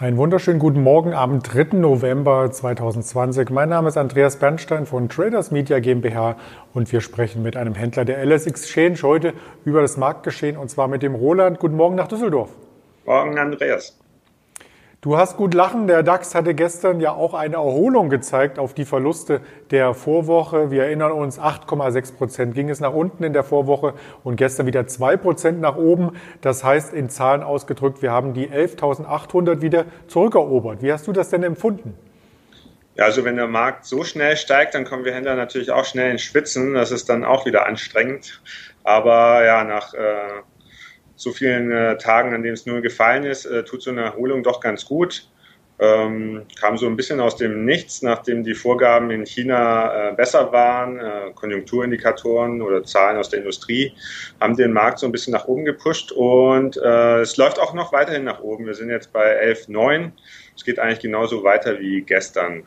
Einen wunderschönen guten Morgen am 3. November 2020. Mein Name ist Andreas Bernstein von Traders Media GmbH und wir sprechen mit einem Händler der LS Exchange heute über das Marktgeschehen und zwar mit dem Roland. Guten Morgen nach Düsseldorf. Morgen, Andreas. Du hast gut lachen. Der DAX hatte gestern ja auch eine Erholung gezeigt auf die Verluste der Vorwoche. Wir erinnern uns, 8,6 Prozent ging es nach unten in der Vorwoche und gestern wieder 2 Prozent nach oben. Das heißt, in Zahlen ausgedrückt, wir haben die 11.800 wieder zurückerobert. Wie hast du das denn empfunden? Ja, also wenn der Markt so schnell steigt, dann kommen wir Händler natürlich auch schnell in Schwitzen. Das ist dann auch wieder anstrengend. Aber ja, nach äh, so vielen äh, Tagen, an denen es nur gefallen ist, äh, tut so eine Erholung doch ganz gut. Ähm, kam so ein bisschen aus dem Nichts, nachdem die Vorgaben in China äh, besser waren, äh, Konjunkturindikatoren oder Zahlen aus der Industrie haben den Markt so ein bisschen nach oben gepusht und äh, es läuft auch noch weiterhin nach oben. Wir sind jetzt bei 11,9. Es geht eigentlich genauso weiter wie gestern.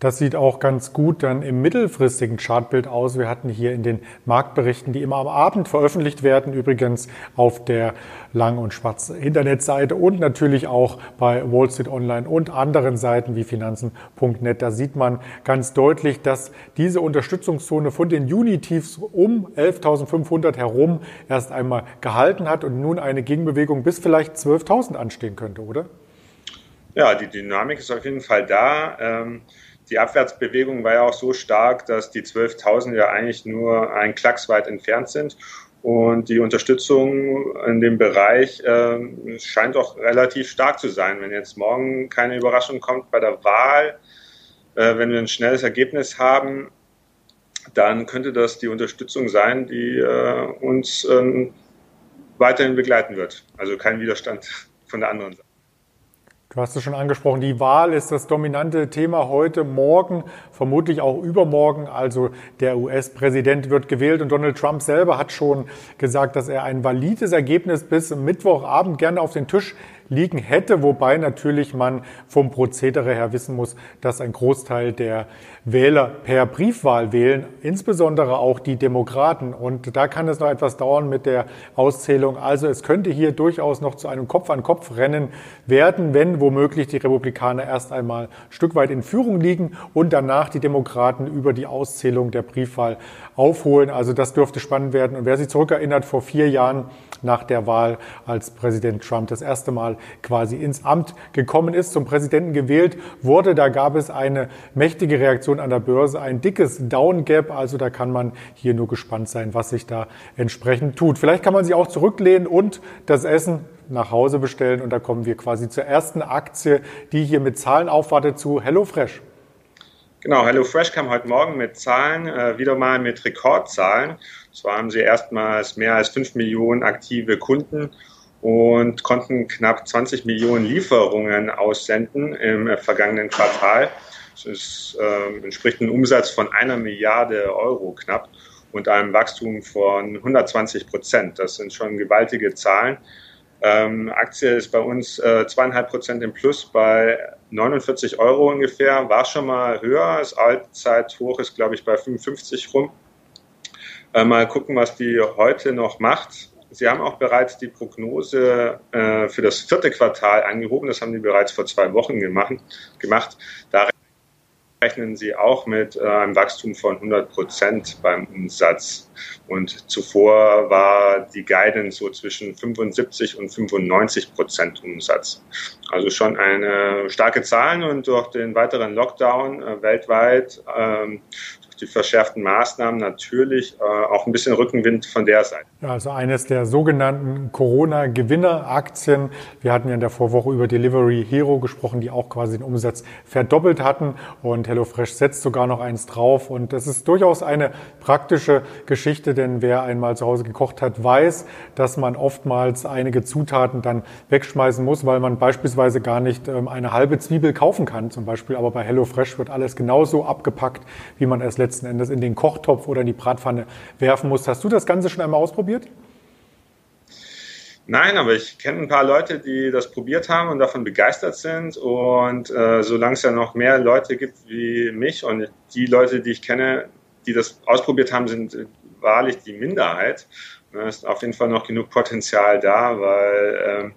Das sieht auch ganz gut dann im mittelfristigen Chartbild aus. Wir hatten hier in den Marktberichten, die immer am Abend veröffentlicht werden, übrigens auf der Lang- und Schwarz Internetseite und natürlich auch bei Wall Street Online und anderen Seiten wie Finanzen.net. Da sieht man ganz deutlich, dass diese Unterstützungszone von den Juni-Tiefs um 11.500 herum erst einmal gehalten hat und nun eine Gegenbewegung bis vielleicht 12.000 anstehen könnte, oder? Ja, die Dynamik ist auf jeden Fall da. Ähm die Abwärtsbewegung war ja auch so stark, dass die 12.000 ja eigentlich nur ein Klacks weit entfernt sind. Und die Unterstützung in dem Bereich äh, scheint auch relativ stark zu sein. Wenn jetzt morgen keine Überraschung kommt bei der Wahl, äh, wenn wir ein schnelles Ergebnis haben, dann könnte das die Unterstützung sein, die äh, uns ähm, weiterhin begleiten wird. Also kein Widerstand von der anderen Seite. Du hast es schon angesprochen, die Wahl ist das dominante Thema heute, morgen, vermutlich auch übermorgen. Also der US-Präsident wird gewählt und Donald Trump selber hat schon gesagt, dass er ein valides Ergebnis bis Mittwochabend gerne auf den Tisch liegen hätte, wobei natürlich man vom Prozedere her wissen muss, dass ein Großteil der Wähler per Briefwahl wählen, insbesondere auch die Demokraten. Und da kann es noch etwas dauern mit der Auszählung. Also es könnte hier durchaus noch zu einem Kopf-an-Kopf-Rennen werden, wenn womöglich die Republikaner erst einmal ein Stück weit in Führung liegen und danach die Demokraten über die Auszählung der Briefwahl aufholen. Also das dürfte spannend werden. Und wer sich zurückerinnert, vor vier Jahren nach der Wahl, als Präsident Trump das erste Mal quasi ins Amt gekommen ist, zum Präsidenten gewählt wurde. Da gab es eine mächtige Reaktion an der Börse, ein dickes Down Gap. Also da kann man hier nur gespannt sein, was sich da entsprechend tut. Vielleicht kann man sich auch zurücklehnen und das Essen nach Hause bestellen. Und da kommen wir quasi zur ersten Aktie, die hier mit Zahlen aufwartet, zu HelloFresh. Genau, HelloFresh kam heute Morgen mit Zahlen, äh, wieder mal mit Rekordzahlen. Zwar haben sie erstmals mehr als 5 Millionen aktive Kunden und konnten knapp 20 Millionen Lieferungen aussenden im äh, vergangenen Quartal. Das ist, äh, entspricht einem Umsatz von einer Milliarde Euro knapp und einem Wachstum von 120 Prozent. Das sind schon gewaltige Zahlen. Ähm, Aktie ist bei uns äh, zweieinhalb Prozent im Plus bei 49 Euro ungefähr. War schon mal höher. Das Allzeithoch ist, glaube ich, bei 55 rum. Äh, mal gucken, was die heute noch macht. Sie haben auch bereits die Prognose äh, für das vierte Quartal angehoben. Das haben die bereits vor zwei Wochen gemacht. gemacht. Da rechnen Sie auch mit äh, einem Wachstum von 100 Prozent beim Umsatz. Und zuvor war die Guidance so zwischen 75 und 95 Prozent Umsatz. Also schon eine starke Zahl und durch den weiteren Lockdown äh, weltweit ähm, die verschärften Maßnahmen natürlich äh, auch ein bisschen Rückenwind von der Seite. Also eines der sogenannten Corona-Gewinner-Aktien. Wir hatten ja in der Vorwoche über Delivery Hero gesprochen, die auch quasi den Umsatz verdoppelt hatten und HelloFresh setzt sogar noch eins drauf und das ist durchaus eine praktische Geschichte, denn wer einmal zu Hause gekocht hat, weiß, dass man oftmals einige Zutaten dann wegschmeißen muss, weil man beispielsweise gar nicht ähm, eine halbe Zwiebel kaufen kann zum Beispiel, aber bei HelloFresh wird alles genauso abgepackt, wie man es letzten Endes in den Kochtopf oder in die Bratpfanne werfen musst. Hast du das Ganze schon einmal ausprobiert? Nein, aber ich kenne ein paar Leute, die das probiert haben und davon begeistert sind. Und äh, solange es ja noch mehr Leute gibt wie mich und die Leute, die ich kenne, die das ausprobiert haben, sind wahrlich die Minderheit. Da ist auf jeden Fall noch genug Potenzial da, weil ähm,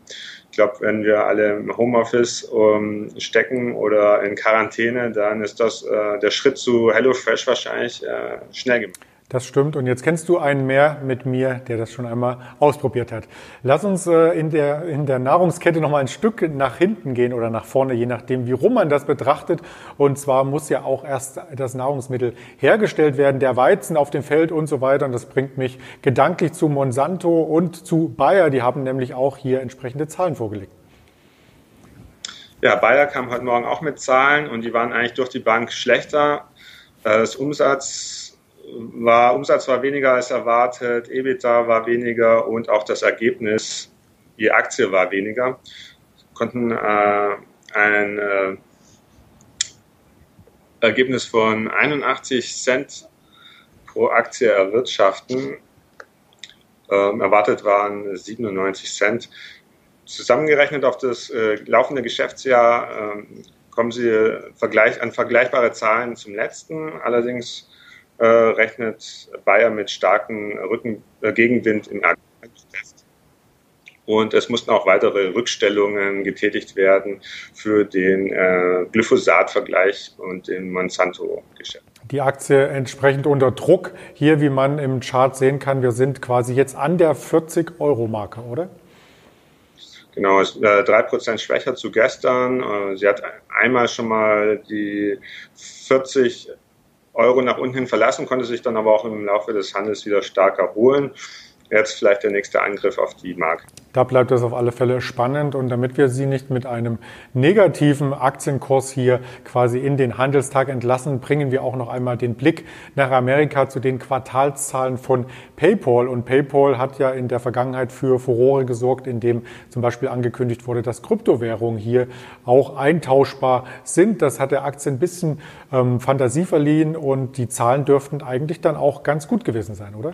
ich glaube, wenn wir alle im Homeoffice um, ähm, stecken oder in Quarantäne, dann ist das äh, der Schritt zu HelloFresh wahrscheinlich äh, schnell gemacht. Das stimmt. Und jetzt kennst du einen mehr mit mir, der das schon einmal ausprobiert hat. Lass uns äh, in der, in der Nahrungskette noch mal ein Stück nach hinten gehen oder nach vorne, je nachdem, wie rum man das betrachtet. Und zwar muss ja auch erst das Nahrungsmittel hergestellt werden, der Weizen auf dem Feld und so weiter. Und das bringt mich gedanklich zu Monsanto und zu Bayer. Die haben nämlich auch hier entsprechende Zahlen vorgelegt. Ja, Bayer kam heute Morgen auch mit Zahlen und die waren eigentlich durch die Bank schlechter. Das Umsatz war, Umsatz war weniger als erwartet, EBITDA war weniger und auch das Ergebnis, die Aktie war weniger. Konnten äh, ein äh, Ergebnis von 81 Cent pro Aktie erwirtschaften. Ähm, erwartet waren 97 Cent. Zusammengerechnet auf das äh, laufende Geschäftsjahr ähm, kommen sie vergleich, an vergleichbare Zahlen zum letzten. Allerdings äh, rechnet Bayer mit starken Rücken, äh, Gegenwind im Test. Und es mussten auch weitere Rückstellungen getätigt werden für den äh, Glyphosat-Vergleich und den Monsanto-Geschäft. Die Aktie entsprechend unter Druck. Hier, wie man im Chart sehen kann, wir sind quasi jetzt an der 40-Euro-Marke, oder? Genau, ist äh, drei Prozent schwächer zu gestern. Äh, sie hat einmal schon mal die 40 Euro nach unten verlassen, konnte sich dann aber auch im Laufe des Handels wieder stark erholen. Jetzt vielleicht der nächste Angriff auf die Marke. Da bleibt es auf alle Fälle spannend und damit wir Sie nicht mit einem negativen Aktienkurs hier quasi in den Handelstag entlassen, bringen wir auch noch einmal den Blick nach Amerika zu den Quartalszahlen von PayPal. Und PayPal hat ja in der Vergangenheit für Furore gesorgt, indem zum Beispiel angekündigt wurde, dass Kryptowährungen hier auch eintauschbar sind. Das hat der Aktie ein bisschen ähm, Fantasie verliehen und die Zahlen dürften eigentlich dann auch ganz gut gewesen sein, oder?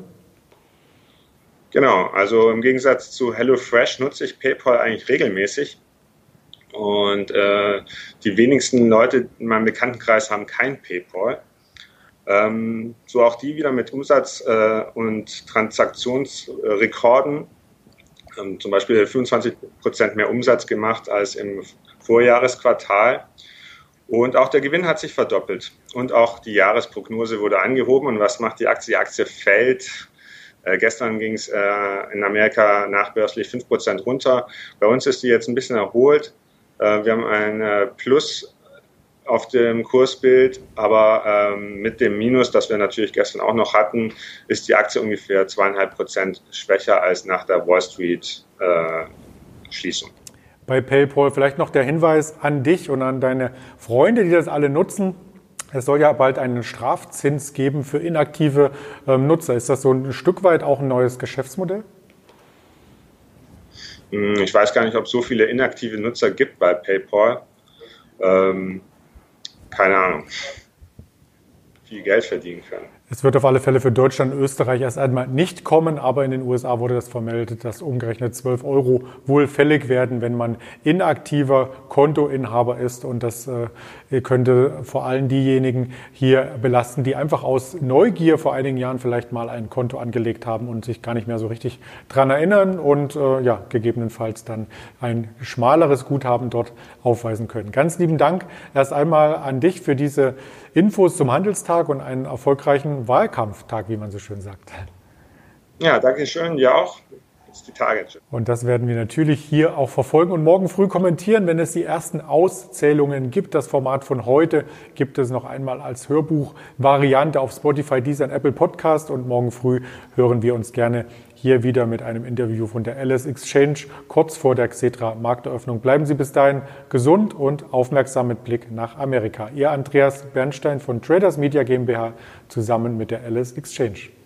Genau, also im Gegensatz zu HelloFresh nutze ich PayPal eigentlich regelmäßig. Und äh, die wenigsten Leute in meinem Bekanntenkreis haben kein PayPal. Ähm, so auch die wieder mit Umsatz- äh, und Transaktionsrekorden. Ähm, zum Beispiel 25 Prozent mehr Umsatz gemacht als im Vorjahresquartal. Und auch der Gewinn hat sich verdoppelt. Und auch die Jahresprognose wurde angehoben. Und was macht die Aktie? Die Aktie fällt äh, gestern ging es äh, in Amerika nachbörslich 5% runter. Bei uns ist die jetzt ein bisschen erholt. Äh, wir haben ein äh, Plus auf dem Kursbild, aber ähm, mit dem Minus, das wir natürlich gestern auch noch hatten, ist die Aktie ungefähr zweieinhalb Prozent schwächer als nach der Wall Street äh, Schließung. Bei PayPal vielleicht noch der Hinweis an dich und an deine Freunde, die das alle nutzen. Es soll ja bald einen Strafzins geben für inaktive ähm, Nutzer. Ist das so ein Stück weit auch ein neues Geschäftsmodell? Hm, ich weiß gar nicht, ob es so viele inaktive Nutzer gibt bei PayPal. Ähm, keine Ahnung. Viel Geld verdienen können. Es wird auf alle Fälle für Deutschland und Österreich erst einmal nicht kommen, aber in den USA wurde das vermeldet, dass umgerechnet 12 Euro wohl fällig werden, wenn man inaktiver Kontoinhaber ist. Und das äh, könnte vor allem diejenigen hier belasten, die einfach aus Neugier vor einigen Jahren vielleicht mal ein Konto angelegt haben und sich gar nicht mehr so richtig dran erinnern und äh, ja, gegebenenfalls dann ein schmaleres Guthaben dort aufweisen können. Ganz lieben Dank erst einmal an dich für diese Infos zum Handelstag und einen erfolgreichen Wahlkampftag, wie man so schön sagt. Ja, danke schön, ja auch. Die Tage. Und das werden wir natürlich hier auch verfolgen und morgen früh kommentieren, wenn es die ersten Auszählungen gibt. Das Format von heute gibt es noch einmal als Hörbuch-Variante auf Spotify, Deezer und Apple Podcast. Und morgen früh hören wir uns gerne hier wieder mit einem Interview von der LS Exchange kurz vor der Xetra Markteröffnung. Bleiben Sie bis dahin gesund und aufmerksam mit Blick nach Amerika. Ihr Andreas Bernstein von Traders Media GmbH zusammen mit der LS Exchange.